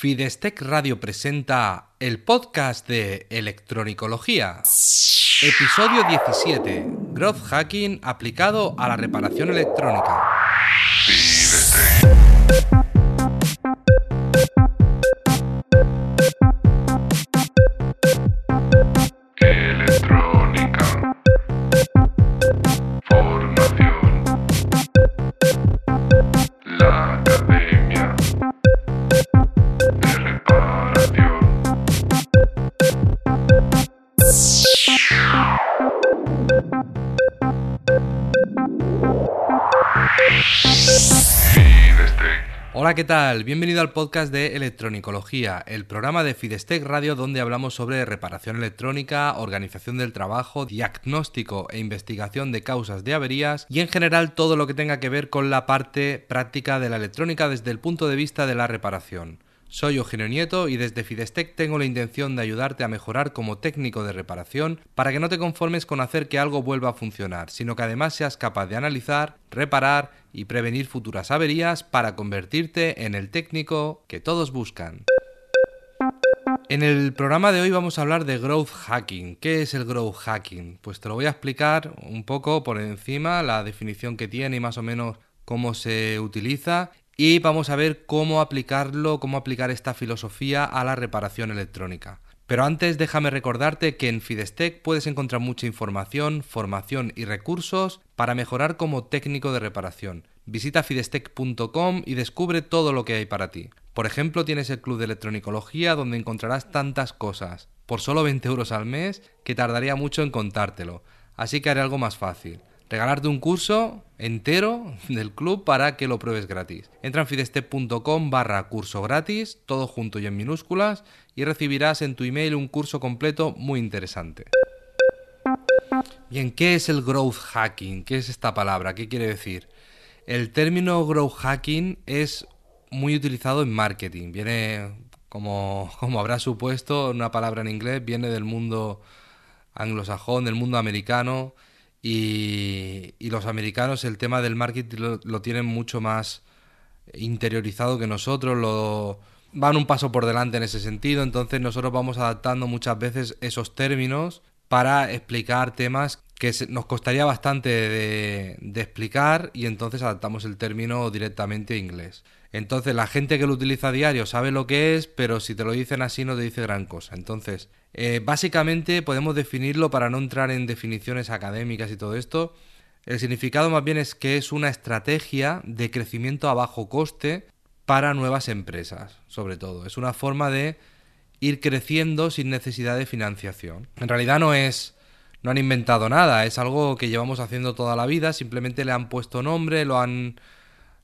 Fidestec Radio presenta el podcast de electronicología. Episodio 17. Growth Hacking aplicado a la reparación electrónica. Electrónica. Hola, ¿qué tal? Bienvenido al podcast de Electronicología, el programa de Fidestec Radio donde hablamos sobre reparación electrónica, organización del trabajo, diagnóstico e investigación de causas de averías y en general todo lo que tenga que ver con la parte práctica de la electrónica desde el punto de vista de la reparación. Soy Eugenio Nieto y desde Fidestec tengo la intención de ayudarte a mejorar como técnico de reparación para que no te conformes con hacer que algo vuelva a funcionar, sino que además seas capaz de analizar, reparar y prevenir futuras averías para convertirte en el técnico que todos buscan. En el programa de hoy vamos a hablar de growth hacking. ¿Qué es el growth hacking? Pues te lo voy a explicar un poco por encima, la definición que tiene y más o menos cómo se utiliza y vamos a ver cómo aplicarlo, cómo aplicar esta filosofía a la reparación electrónica. Pero antes déjame recordarte que en Fidestec puedes encontrar mucha información, formación y recursos para mejorar como técnico de reparación. Visita fidestec.com y descubre todo lo que hay para ti. Por ejemplo, tienes el Club de Electronicología donde encontrarás tantas cosas, por solo 20 euros al mes, que tardaría mucho en contártelo. Así que haré algo más fácil regalarte un curso entero del club para que lo pruebes gratis. Entra en fidestep.com barra curso gratis, todo junto y en minúsculas, y recibirás en tu email un curso completo muy interesante. Bien, ¿qué es el growth hacking? ¿Qué es esta palabra? ¿Qué quiere decir? El término growth hacking es muy utilizado en marketing. Viene, como, como habrás supuesto, una palabra en inglés, viene del mundo anglosajón, del mundo americano y, y los americanos el tema del marketing lo, tienen mucho más interiorizado que nosotros, lo van un paso por delante en ese sentido, entonces nosotros vamos adaptando muchas veces esos términos para explicar temas que nos costaría bastante de, de explicar y entonces adaptamos el término directamente a inglés. Entonces la gente que lo utiliza a diario sabe lo que es, pero si te lo dicen así no te dice gran cosa. Entonces, eh, básicamente podemos definirlo para no entrar en definiciones académicas y todo esto. El significado más bien es que es una estrategia de crecimiento a bajo coste para nuevas empresas, sobre todo. Es una forma de ir creciendo sin necesidad de financiación. En realidad no es no han inventado nada, es algo que llevamos haciendo toda la vida, simplemente le han puesto nombre, lo han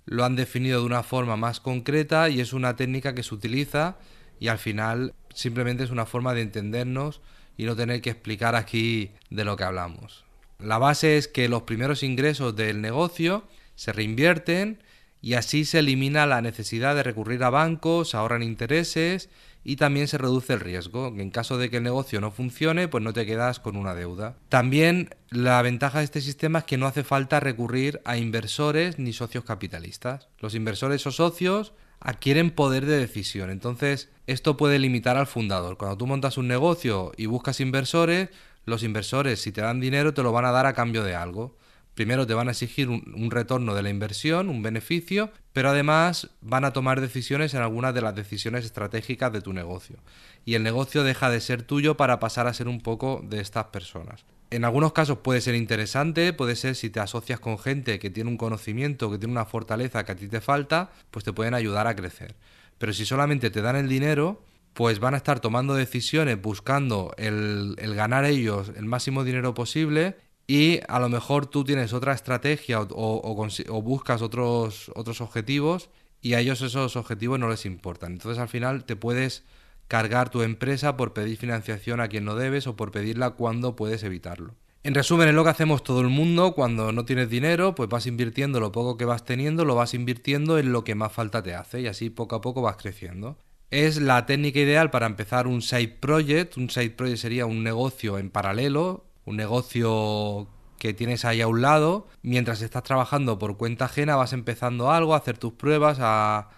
lo han definido de una forma más concreta y es una técnica que se utiliza y al final simplemente es una forma de entendernos y no tener que explicar aquí de lo que hablamos. La base es que los primeros ingresos del negocio se reinvierten y así se elimina la necesidad de recurrir a bancos, ahorran intereses y también se reduce el riesgo. En caso de que el negocio no funcione, pues no te quedas con una deuda. También la ventaja de este sistema es que no hace falta recurrir a inversores ni socios capitalistas. Los inversores o socios adquieren poder de decisión. Entonces, esto puede limitar al fundador. Cuando tú montas un negocio y buscas inversores, los inversores, si te dan dinero, te lo van a dar a cambio de algo. Primero te van a exigir un, retorno de la inversión, un beneficio, pero además van a tomar decisiones en algunas de las decisiones estratégicas de tu negocio. Y el negocio deja de ser tuyo para pasar a ser un poco de estas personas. En algunos casos puede ser interesante, puede ser si te asocias con gente que tiene un conocimiento, que tiene una fortaleza que a ti te falta, pues te pueden ayudar a crecer. Pero si solamente te dan el dinero, pues van a estar tomando decisiones buscando el, el ganar ellos el máximo dinero posible y a lo mejor tú tienes otra estrategia o, buscas otros, otros objetivos y a ellos esos objetivos no les importan. Entonces al final te puedes cargar tu empresa por pedir financiación a quien no debes o por pedirla cuando puedes evitarlo. En resumen, es lo que hacemos todo el mundo cuando no tienes dinero, pues vas invirtiendo lo poco que vas teniendo, lo vas invirtiendo en lo que más falta te hace y así poco a poco vas creciendo. Es la técnica ideal para empezar un side project. Un side project sería un negocio en paralelo, un negocio que tienes ahí a un lado. Mientras estás trabajando por cuenta ajena, vas empezando algo, a hacer tus pruebas, a,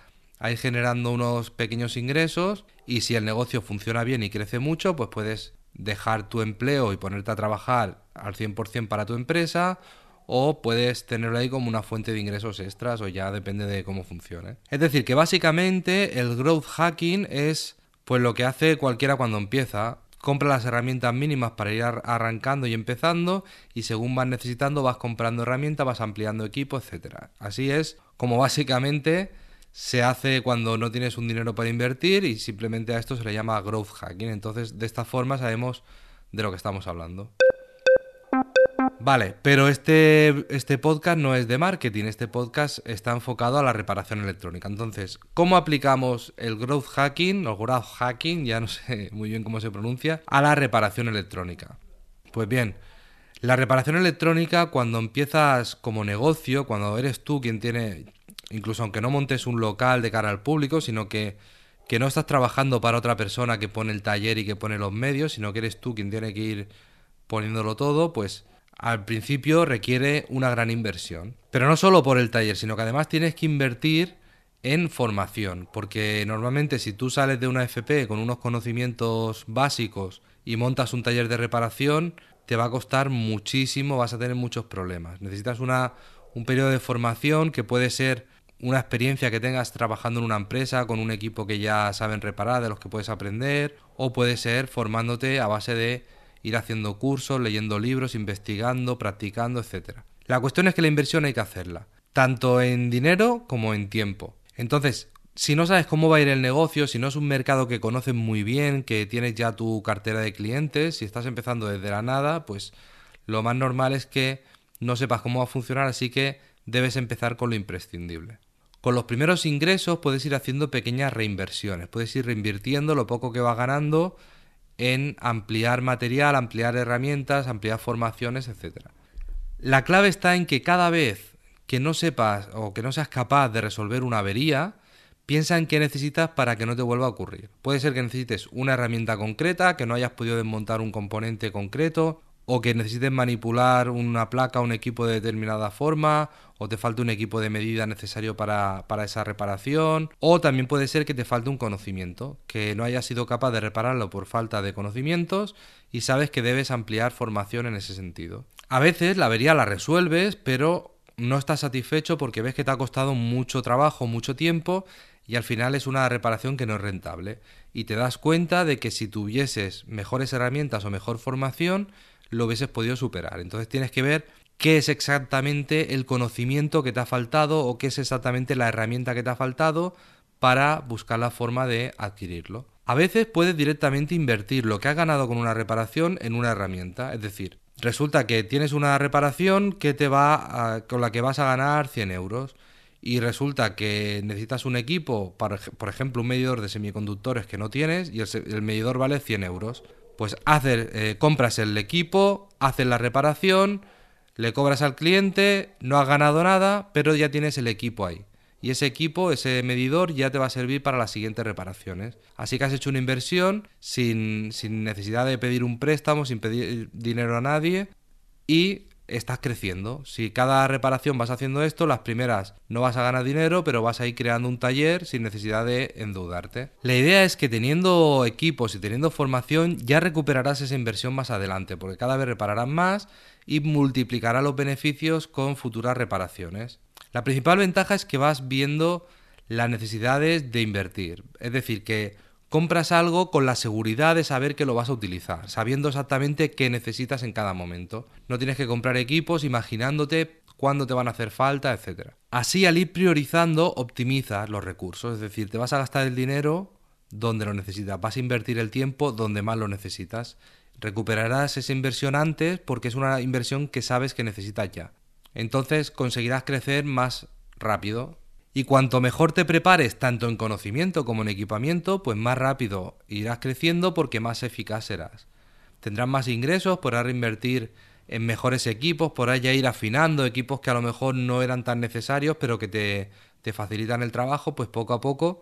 ir generando unos pequeños ingresos y si el negocio funciona bien y crece mucho, pues puedes dejar tu empleo y ponerte a trabajar al 100% para tu empresa o puedes tenerlo ahí como una fuente de ingresos extras o ya depende de cómo funcione. Es decir, que básicamente el growth hacking es pues lo que hace cualquiera cuando empieza. Compra las herramientas mínimas para ir arrancando y empezando y según vas necesitando vas comprando herramientas, vas ampliando equipo, etcétera. Así es como básicamente se hace cuando no tienes un dinero para invertir y simplemente a esto se le llama growth hacking. Entonces, de esta forma sabemos de lo que estamos hablando. Vale, pero este, este podcast no es de marketing, este podcast está enfocado a la reparación electrónica. Entonces, ¿cómo aplicamos el growth hacking o growth hacking, ya no sé muy bien cómo se pronuncia, a la reparación electrónica? Pues bien, la reparación electrónica cuando empiezas como negocio, cuando eres tú quien tiene, incluso aunque no montes un local de cara al público, sino que, que no estás trabajando para otra persona que pone el taller y que pone los medios, sino que eres tú quien tiene que ir poniéndolo todo, pues al principio requiere una gran inversión. Pero no solo por el taller, sino que además tienes que invertir en formación, porque normalmente si tú sales de una FP con unos conocimientos básicos y montas un taller de reparación, te va a costar muchísimo, vas a tener muchos problemas. Necesitas una, un periodo de formación que puede ser una experiencia que tengas trabajando en una empresa con un equipo que ya saben reparar, de los que puedes aprender, o puede ser formándote a base de ir haciendo cursos, leyendo libros, investigando, practicando, etc. La cuestión es que la inversión hay que hacerla, tanto en dinero como en tiempo. Entonces, si no sabes cómo va a ir el negocio, si no es un mercado que conoces muy bien, que tienes ya tu cartera de clientes, si estás empezando desde la nada, pues lo más normal es que no sepas cómo va a funcionar, así que debes empezar con lo imprescindible. Con los primeros ingresos puedes ir haciendo pequeñas reinversiones, puedes ir reinvirtiendo lo poco que vas ganando en ampliar material, ampliar herramientas, ampliar formaciones, etc. La clave está en que cada vez que no sepas o que no seas capaz de resolver una avería, piensa en qué necesitas para que no te vuelva a ocurrir. Puede ser que necesites una herramienta concreta, que no hayas podido desmontar un componente concreto, o que necesites manipular una placa un equipo de determinada forma, o te falte un equipo de medida necesario para, para, esa reparación, o también puede ser que te falte un conocimiento, que no hayas sido capaz de repararlo por falta de conocimientos y sabes que debes ampliar formación en ese sentido. A veces la avería la resuelves, pero no estás satisfecho porque ves que te ha costado mucho trabajo, mucho tiempo y al final es una reparación que no es rentable. Y te das cuenta de que si tuvieses mejores herramientas o mejor formación, lo hubieses podido superar. Entonces tienes que ver qué es exactamente el conocimiento que te ha faltado o qué es exactamente la herramienta que te ha faltado para buscar la forma de adquirirlo. A veces puedes directamente invertir lo que has ganado con una reparación en una herramienta, es decir, resulta que tienes una reparación que te va con la que vas a ganar 100 euros y resulta que necesitas un equipo, por ejemplo, un medidor de semiconductores que no tienes y el, el medidor vale 100 euros pues hacer, eh, compras el equipo, haces la reparación, le cobras al cliente, no has ganado nada, pero ya tienes el equipo ahí. Y ese equipo, ese medidor, ya te va a servir para las siguientes reparaciones. Así que has hecho una inversión sin, sin necesidad de pedir un préstamo, sin pedir dinero a nadie. Y estás creciendo. Si cada reparación vas haciendo esto, las primeras no vas a ganar dinero, pero vas a ir creando un taller sin necesidad de endeudarte. La idea es que teniendo equipos y teniendo formación ya recuperarás esa inversión más adelante, porque cada vez repararás más y multiplicará los beneficios con futuras reparaciones. La principal ventaja es que vas viendo las necesidades de invertir, es decir, que compras algo con la seguridad de saber que lo vas a utilizar, sabiendo exactamente qué necesitas en cada momento. No tienes que comprar equipos imaginándote cuándo te van a hacer falta, etc. Así, al ir priorizando, optimizas los recursos, es decir, te vas a gastar el dinero donde lo necesitas, vas a invertir el tiempo donde más lo necesitas. Recuperarás esa inversión antes porque es una inversión que sabes que necesitas ya. Entonces conseguirás crecer más rápido y cuanto mejor te prepares tanto en conocimiento como en equipamiento, pues más rápido irás creciendo porque más eficaz serás. Tendrás más ingresos, podrás reinvertir en mejores equipos, podrás ya ir afinando equipos que a lo mejor no eran tan necesarios, pero que te, te facilitan el trabajo, pues poco a poco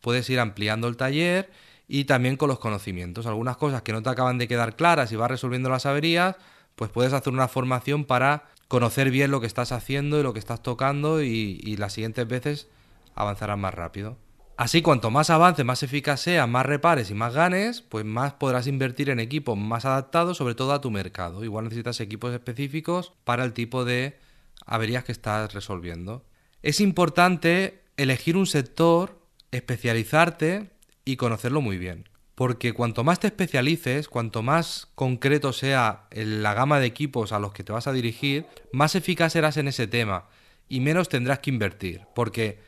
puedes ir ampliando el taller y también con los conocimientos. Algunas cosas que no te acaban de quedar claras y vas resolviendo las averías, pues puedes hacer una formación para conocer bien lo que estás haciendo y lo que estás tocando y, las siguientes veces avanzarás más rápido. Así, cuanto más avance, más eficaz sea, más repares y más ganes, pues más podrás invertir en equipos más adaptados, sobre todo a tu mercado. Igual necesitas equipos específicos para el tipo de averías que estás resolviendo. Es importante elegir un sector, especializarte y conocerlo muy bien. Porque cuanto más te especialices, cuanto más concreto sea la gama de equipos a los que te vas a dirigir, más eficaz serás en ese tema y menos tendrás que invertir. Porque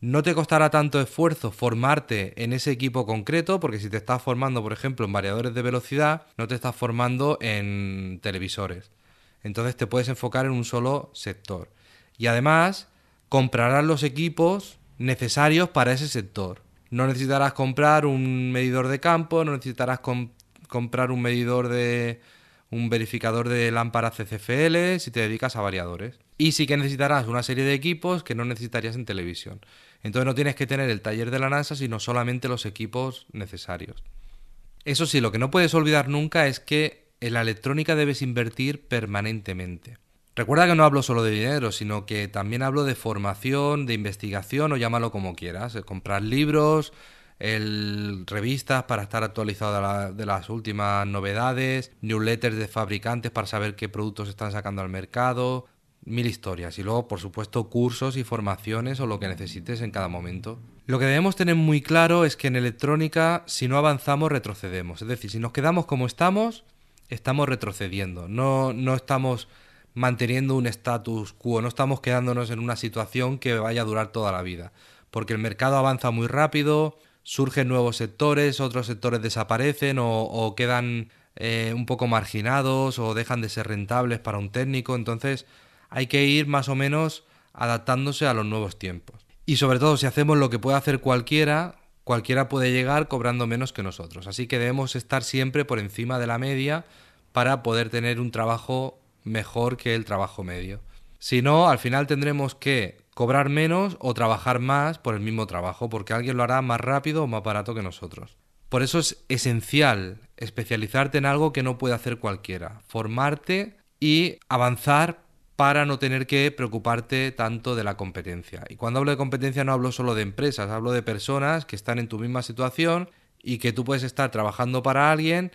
no te costará tanto esfuerzo formarte en ese equipo concreto, porque si te estás formando, por ejemplo, en variadores de velocidad, no te estás formando en televisores. Entonces te puedes enfocar en un solo sector. Y además, comprarás los equipos necesarios para ese sector. No necesitarás comprar un medidor de campo, no necesitarás comprar un medidor de un verificador de lámparas CCFL si te dedicas a variadores. Y sí que necesitarás una serie de equipos que no necesitarías en televisión. Entonces no tienes que tener el taller de la NASA, sino solamente los equipos necesarios. Eso sí, lo que no puedes olvidar nunca es que en la electrónica debes invertir permanentemente. Recuerda que no hablo solo de dinero, sino que también hablo de formación, de investigación o llámalo como quieras. Comprar libros, revistas para estar actualizado de, las últimas novedades, newsletters de fabricantes para saber qué productos están sacando al mercado, mil historias. Y luego, por supuesto, cursos y formaciones o lo que necesites en cada momento. Lo que debemos tener muy claro es que en electrónica, si no avanzamos, retrocedemos. Es decir, si nos quedamos como estamos, estamos retrocediendo. No, no estamos manteniendo un status quo, no estamos quedándonos en una situación que vaya a durar toda la vida. Porque el mercado avanza muy rápido, surgen nuevos sectores, otros sectores desaparecen o, quedan eh, un poco marginados o dejan de ser rentables para un técnico. Entonces hay que ir más o menos adaptándose a los nuevos tiempos. Y sobre todo si hacemos lo que puede hacer cualquiera, cualquiera puede llegar cobrando menos que nosotros. Así que debemos estar siempre por encima de la media para poder tener un trabajo mejor que el trabajo medio. Si no, al final tendremos que cobrar menos o trabajar más por el mismo trabajo, porque alguien lo hará más rápido o más barato que nosotros. Por eso es esencial especializarte en algo que no puede hacer cualquiera, formarte y avanzar para no tener que preocuparte tanto de la competencia. Y cuando hablo de competencia no hablo solo de empresas, hablo de personas que están en tu misma situación y que tú puedes estar trabajando para alguien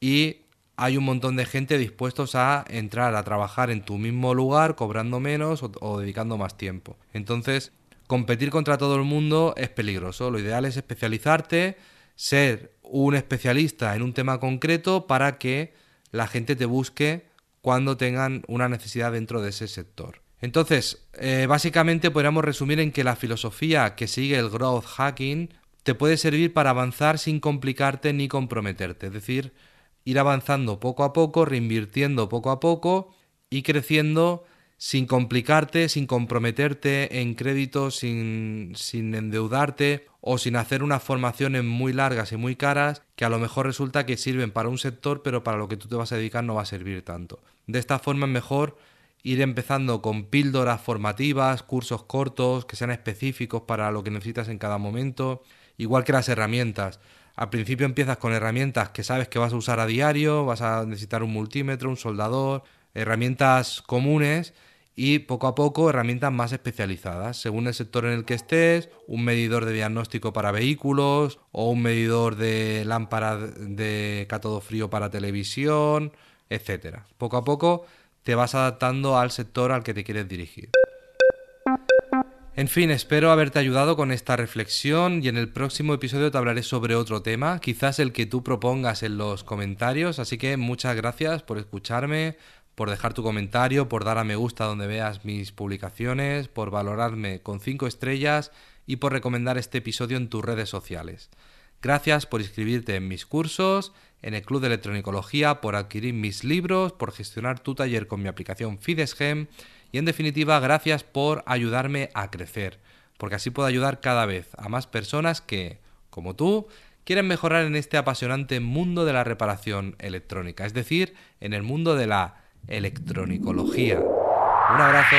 y hay un montón de gente dispuestos a entrar a trabajar en tu mismo lugar cobrando menos o, dedicando más tiempo. Entonces, competir contra todo el mundo es peligroso. Lo ideal es especializarte, ser un especialista en un tema concreto para que la gente te busque cuando tengan una necesidad dentro de ese sector. Entonces, eh, básicamente podríamos resumir en que la filosofía que sigue el growth hacking te puede servir para avanzar sin complicarte ni comprometerte. Es decir, ir avanzando poco a poco, reinvirtiendo poco a poco y creciendo sin complicarte, sin comprometerte en créditos, sin, sin endeudarte o sin hacer unas formaciones muy largas y muy caras que a lo mejor resulta que sirven para un sector pero para lo que tú te vas a dedicar no va a servir tanto. De esta forma es mejor ir empezando con píldoras formativas, cursos cortos que sean específicos para lo que necesitas en cada momento, igual que las herramientas. Al principio empiezas con herramientas que sabes que vas a usar a diario, vas a necesitar un multímetro, un soldador, herramientas comunes y poco a poco herramientas más especializadas, según el sector en el que estés, un medidor de diagnóstico para vehículos o un medidor de lámpara de cátodo frío para televisión, etcétera. Poco a poco te vas adaptando al sector al que te quieres dirigir. En fin, espero haberte ayudado con esta reflexión y en el próximo episodio te hablaré sobre otro tema, quizás el que tú propongas en los comentarios, así que muchas gracias por escucharme, por dejar tu comentario, por dar a me gusta donde veas mis publicaciones, por valorarme con 5 estrellas y por recomendar este episodio en tus redes sociales. Gracias por inscribirte en mis cursos, en el Club de Electronicología, por adquirir mis libros, por gestionar tu taller con mi aplicación Fidesgem y en definitiva, gracias por ayudarme a crecer, porque así puedo ayudar cada vez a más personas que, como tú, quieren mejorar en este apasionante mundo de la reparación electrónica, es decir, en el mundo de la electronicología. Un abrazo.